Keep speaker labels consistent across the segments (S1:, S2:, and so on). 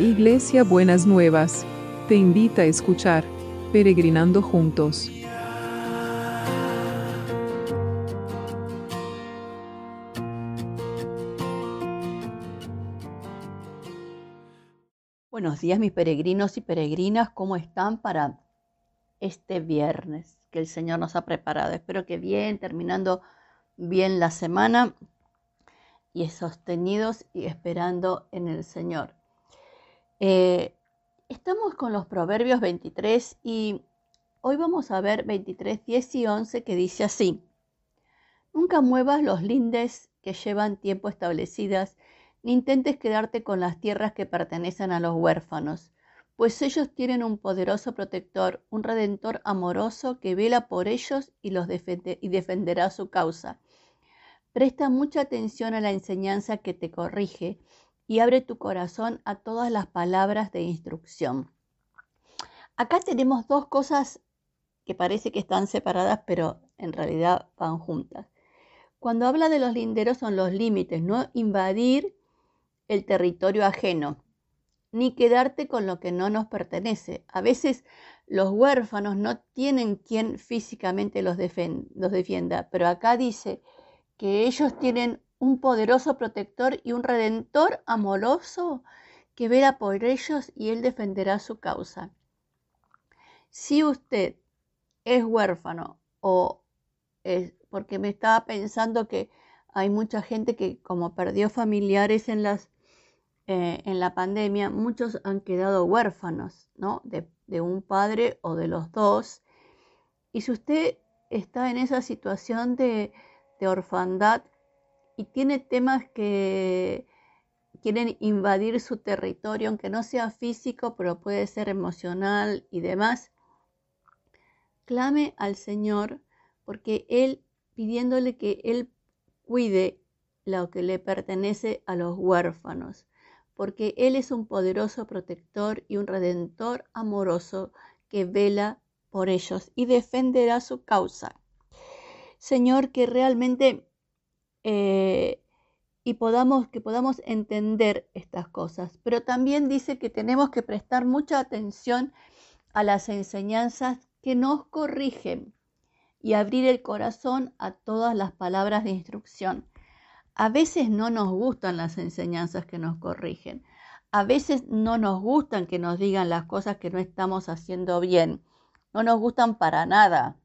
S1: Iglesia Buenas Nuevas, te invita a escuchar Peregrinando Juntos.
S2: Buenos días mis peregrinos y peregrinas, ¿cómo están para este viernes que el Señor nos ha preparado? Espero que bien, terminando bien la semana y sostenidos y esperando en el Señor. Eh, estamos con los Proverbios 23 y hoy vamos a ver 23, 10 y 11 que dice así. Nunca muevas los lindes que llevan tiempo establecidas, ni intentes quedarte con las tierras que pertenecen a los huérfanos, pues ellos tienen un poderoso protector, un redentor amoroso que vela por ellos y los y defenderá su causa. Presta mucha atención a la enseñanza que te corrige y abre tu corazón a todas las palabras de instrucción. Acá tenemos dos cosas que parece que están separadas, pero en realidad van juntas. Cuando habla de los linderos son los límites, no invadir el territorio ajeno, ni quedarte con lo que no nos pertenece. A veces los huérfanos no tienen quien físicamente los, los defienda, pero acá dice, que ellos tienen un poderoso protector y un redentor amoroso que vela por ellos y él defenderá su causa. Si usted es huérfano o es porque me estaba pensando que hay mucha gente que como perdió familiares en las eh, en la pandemia, muchos han quedado huérfanos, ¿no? De, de un padre o de los dos. Y si usted está en esa situación de, de orfandad y tiene temas que quieren invadir su territorio, aunque no sea físico, pero puede ser emocional y demás, clame al Señor porque Él, pidiéndole que Él cuide lo que le pertenece a los huérfanos, porque Él es un poderoso protector y un redentor amoroso que vela por ellos y defenderá su causa. Señor, que realmente eh, y podamos, que podamos entender estas cosas. Pero también dice que tenemos que prestar mucha atención a las enseñanzas que nos corrigen y abrir el corazón a todas las palabras de instrucción. A veces no nos gustan las enseñanzas que nos corrigen. A veces no nos gustan que nos digan las cosas que no estamos haciendo bien. No nos gustan para nada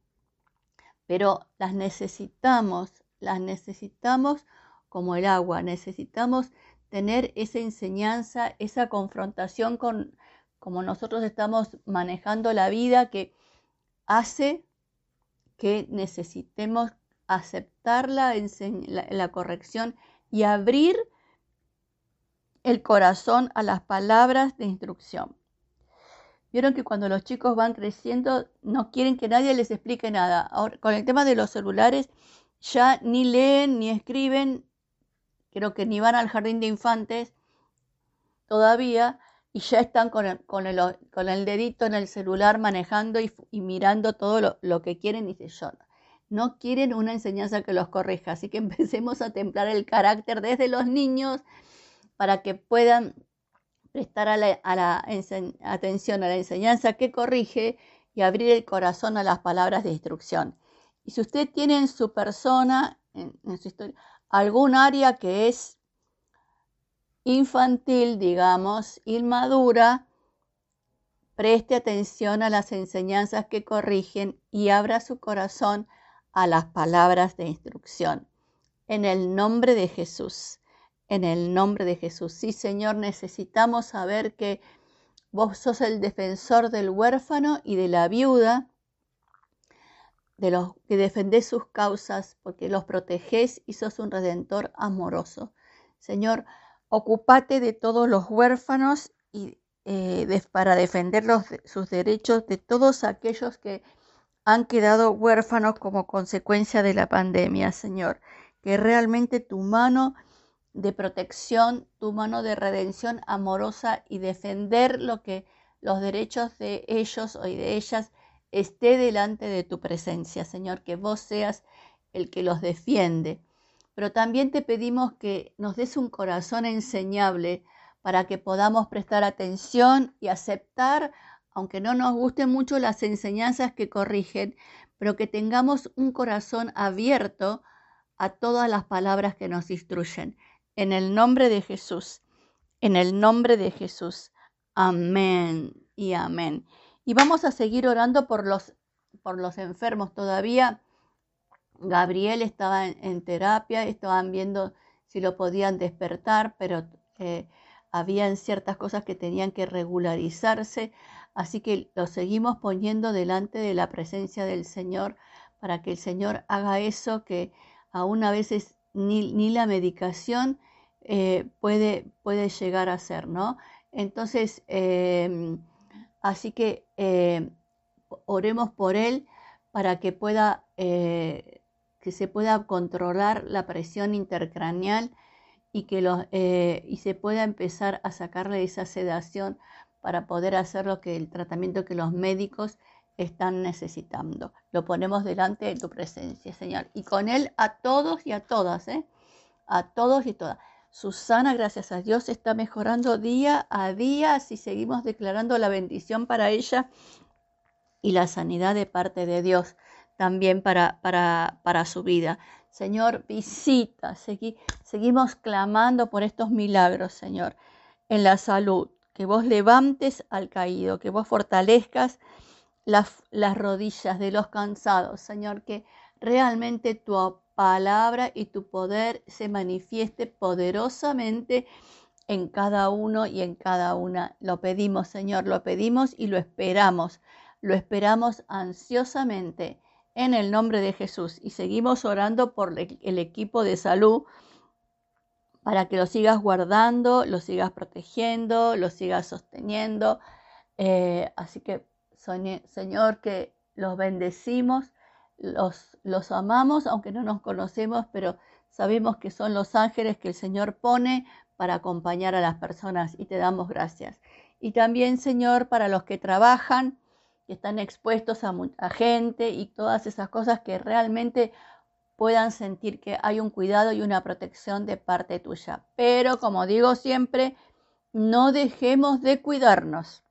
S2: pero las necesitamos, las necesitamos como el agua, necesitamos tener esa enseñanza, esa confrontación con como nosotros estamos manejando la vida que hace que necesitemos aceptar la, la, corrección y abrir el corazón a las palabras de instrucción. Vieron que cuando los chicos van creciendo no quieren que nadie les explique nada. Ahora, con el tema de los celulares ya ni leen ni escriben, creo que ni van al jardín de infantes todavía y ya están con el, dedito en el celular manejando y, mirando todo lo, que quieren y se. No quieren una enseñanza que los corrija, así que empecemos a templar el carácter desde los niños para que puedan prestar atención a la enseñanza que corrige y abrir el corazón a las palabras de instrucción. Y si usted tiene en su persona, en, su historia, algún área que es infantil, digamos, inmadura, preste atención a las enseñanzas que corrigen y abra su corazón a las palabras de instrucción. En el nombre de Jesús en el nombre de Jesús. Sí, Señor, necesitamos saber que vos sos el defensor del huérfano y de la viuda, de los que defendés sus causas, porque los protegés y sos un redentor amoroso. Señor, ocupate de todos los huérfanos y eh, para defender sus derechos de todos aquellos que han quedado huérfanos como consecuencia de la pandemia, Señor. Que realmente tu mano de protección, tu mano de redención amorosa y defender lo que los derechos de ellos o de ellas esté delante de tu presencia, Señor, que vos seas el que los defiende. Pero también te pedimos que nos des un corazón enseñable para que podamos prestar atención y aceptar, aunque no nos gusten mucho las enseñanzas que corrigen, pero que tengamos un corazón abierto a todas las palabras que nos instruyen. En el nombre de Jesús, en el nombre de Jesús. Amén y amén. Y vamos a seguir orando por los, por los enfermos todavía. Gabriel estaba en, terapia, estaban viendo si lo podían despertar, pero eh, habían ciertas cosas que tenían que regularizarse. Así que lo seguimos poniendo delante de la presencia del Señor para que el Señor haga eso que aún a veces ni, la medicación eh, puede, puede, llegar a ser, ¿no? Entonces, em, así que eh, oremos por él para que pueda, eh, que se pueda controlar la presión intercraneal y que y se pueda empezar a sacarle esa sedación para poder hacer lo que el tratamiento que los médicos están necesitando. Lo ponemos delante de tu presencia, Señor. Y con Él a todos y a todas, ¿eh? A todos y todas. Susana, gracias a Dios, está mejorando día a día si seguimos declarando la bendición para ella y la sanidad de parte de Dios también para, para, para su vida. Señor, visita, seguimos clamando por estos milagros, Señor, en la salud, que vos levantes al caído, que vos fortalezcas las, las rodillas de los cansados, Señor, que realmente tu palabra y tu poder se manifieste poderosamente en cada uno y en cada una. Lo pedimos, Señor, lo pedimos y lo esperamos. Lo esperamos ansiosamente en el nombre de Jesús y seguimos orando por el equipo de salud para que lo sigas guardando, lo sigas protegiendo, lo sigas sosteniendo. Eh, así que, Señor, que los bendecimos, los, los amamos, aunque no nos conocemos, pero sabemos que son los ángeles que el Señor pone para acompañar a las personas y te damos gracias. Y también, Señor, para los que trabajan, que están expuestos a, a gente y todas esas cosas que realmente puedan sentir que hay un cuidado y una protección de parte tuya. Pero como digo siempre, no dejemos de cuidarnos.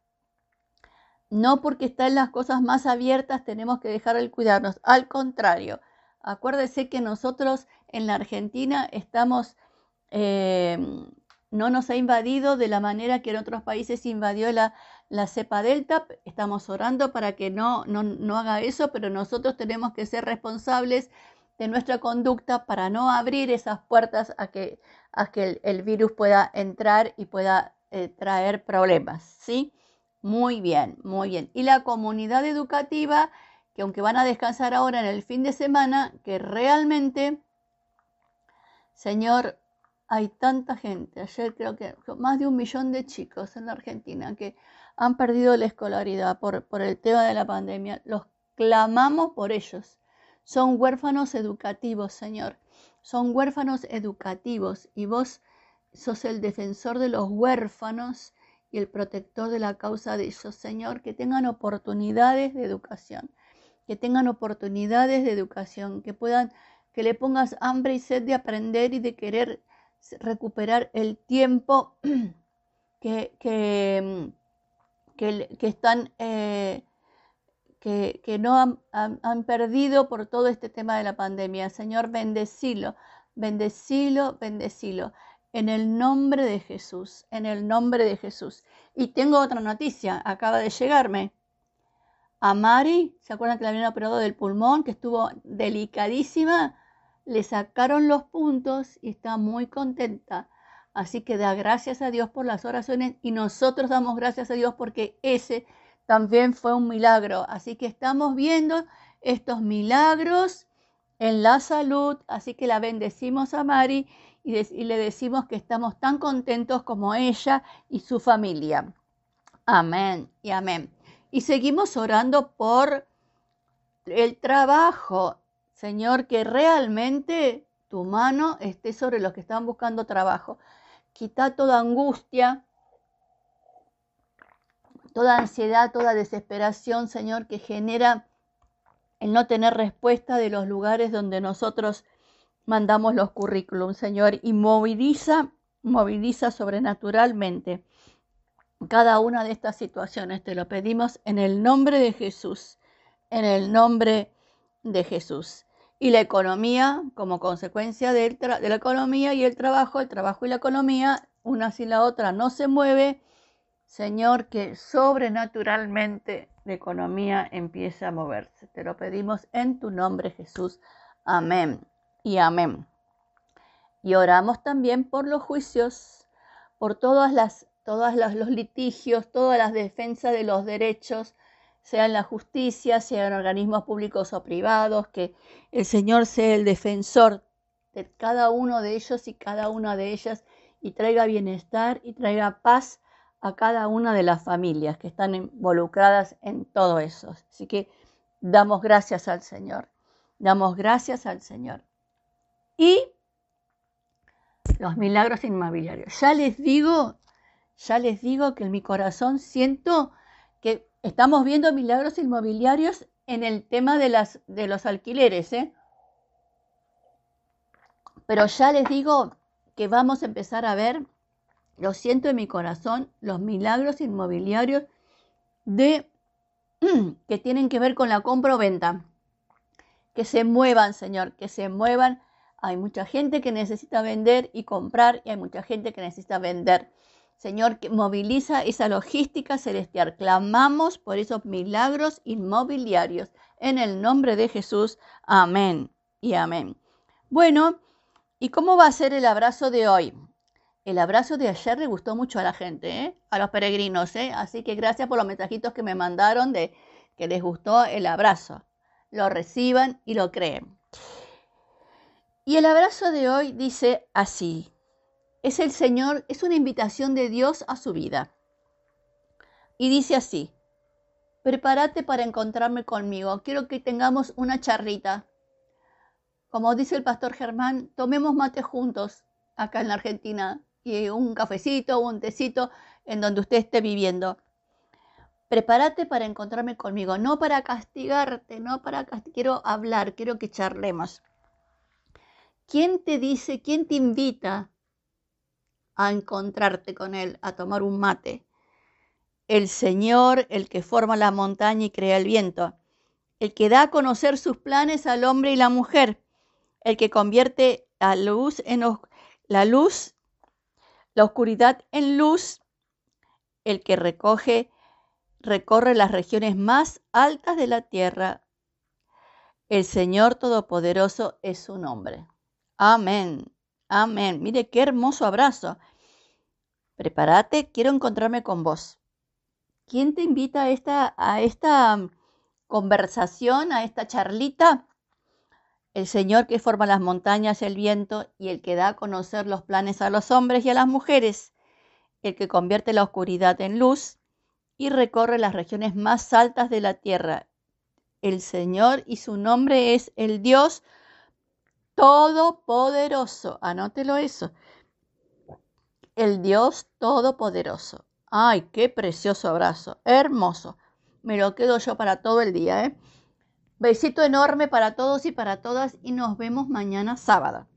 S2: No porque están las cosas más abiertas tenemos que dejar el cuidarnos. Al contrario, acuérdese que nosotros en la Argentina estamos, eh, no nos ha invadido de la manera que en otros países invadió la, la cepa delta. Estamos orando para que no, no, no haga eso, pero nosotros tenemos que ser responsables de nuestra conducta para no abrir esas puertas a que, a que el, virus pueda entrar y pueda eh, traer problemas, ¿sí? Muy bien, muy bien. Y la comunidad educativa, que aunque van a descansar ahora en el fin de semana, que realmente, Señor, hay tanta gente, ayer creo que más de un millón de chicos en la Argentina que han perdido la escolaridad por, por el tema de la pandemia, los clamamos por ellos son huérfanos educativos, Señor. Son huérfanos educativos y vos sos el defensor de los huérfanos y el protector de la causa de ellos, Señor. Que tengan oportunidades de educación, que tengan oportunidades de educación, que puedan, que le pongas hambre y sed de aprender y de querer recuperar el tiempo que, que, que, están... Eh, que, no han, perdido por todo este tema de la pandemia. Señor, bendecilo, bendecilo, bendecilo. En el nombre de Jesús, en el nombre de Jesús. Y tengo otra noticia, acaba de llegarme. A Mari, ¿se acuerdan que la habían operado del pulmón, que estuvo delicadísima? Le sacaron los puntos y está muy contenta. Así que da gracias a Dios por las oraciones y nosotros damos gracias a Dios porque ese también fue un milagro. Así que estamos viendo estos milagros en la salud, así que la bendecimos a Mari y, le decimos que estamos tan contentos como ella y su familia. Amén y amén. Y seguimos orando por el trabajo, Señor, que realmente tu mano esté sobre los que están buscando trabajo. Quita toda angustia, toda ansiedad, toda desesperación, Señor, que genera el no tener respuesta de los lugares donde nosotros mandamos los currículums, Señor, y moviliza, moviliza sobrenaturalmente cada una de estas situaciones. Te lo pedimos en el nombre de Jesús, en el nombre de Jesús. Y la economía, como consecuencia de, la economía y el trabajo, el trabajo y la economía, una sin la otra no se mueve. Señor, que sobrenaturalmente la economía empiece a moverse. Te lo pedimos en tu nombre, Jesús. Amén y amén. Y oramos también por los juicios, por todas las todos los litigios, todas las defensas de los derechos, sea en la justicia, sea en organismos públicos o privados, que el Señor sea el defensor de cada uno de ellos y cada una de ellas y traiga bienestar y traiga paz a cada una de las familias que están involucradas en todo eso. Así que damos gracias al Señor, damos gracias al Señor. Y los milagros inmobiliarios. Ya les digo ya les digo que en mi corazón siento que estamos viendo milagros inmobiliarios en el tema de, las, de los alquileres, ¿eh? Pero ya les digo que vamos a empezar a ver, lo siento en mi corazón, los milagros inmobiliarios de que tienen que ver con la compra o venta. Que se muevan, Señor, que se muevan. Hay mucha gente que necesita vender y comprar y hay mucha gente que necesita vender. Señor, que moviliza esa logística celestial. Clamamos por esos milagros inmobiliarios. En el nombre de Jesús. Amén y amén. Bueno, ¿y cómo va a ser el abrazo de hoy? El abrazo de ayer le gustó mucho a la gente, ¿eh? a los peregrinos. ¿eh? Así que gracias por los mensajitos que me mandaron de que les gustó el abrazo. Lo reciban y lo creen. Y el abrazo de hoy dice así, es el Señor, es una invitación de Dios a su vida. Y dice así, prepárate para encontrarme conmigo, quiero que tengamos una charrita. Como dice el pastor Germán, tomemos mate juntos acá en la Argentina y un cafecito un tecito en donde usted esté viviendo. Prepárate para encontrarme conmigo, no para castigarte, no para castigarte. Quiero hablar, quiero que charlemos. ¿Quién te dice, quién te invita a encontrarte con Él, a tomar un mate. El Señor, el que forma la montaña y crea el viento, el que da a conocer sus planes al hombre y la mujer, el que convierte la luz en la luz, la oscuridad en luz, el que recoge, recorre las regiones más altas de la tierra. El Señor Todopoderoso es su nombre. Amén. Amén. Mire qué hermoso abrazo. Prepárate, quiero encontrarme con vos. ¿Quién te invita a esta, a esta mm, conversación, a esta charlita? El Señor que forma las montañas, el viento y el que da a conocer los planes a los hombres y a las mujeres, el que convierte la oscuridad en luz y recorre las regiones más altas de la tierra. El Señor y su nombre es el Dios Todopoderoso. Anótelo eso. El Dios Todopoderoso. Ay, qué precioso abrazo. Hermoso. Me lo quedo yo para todo el día. ¿eh? Besito enorme para todos y para todas y nos vemos mañana sábado.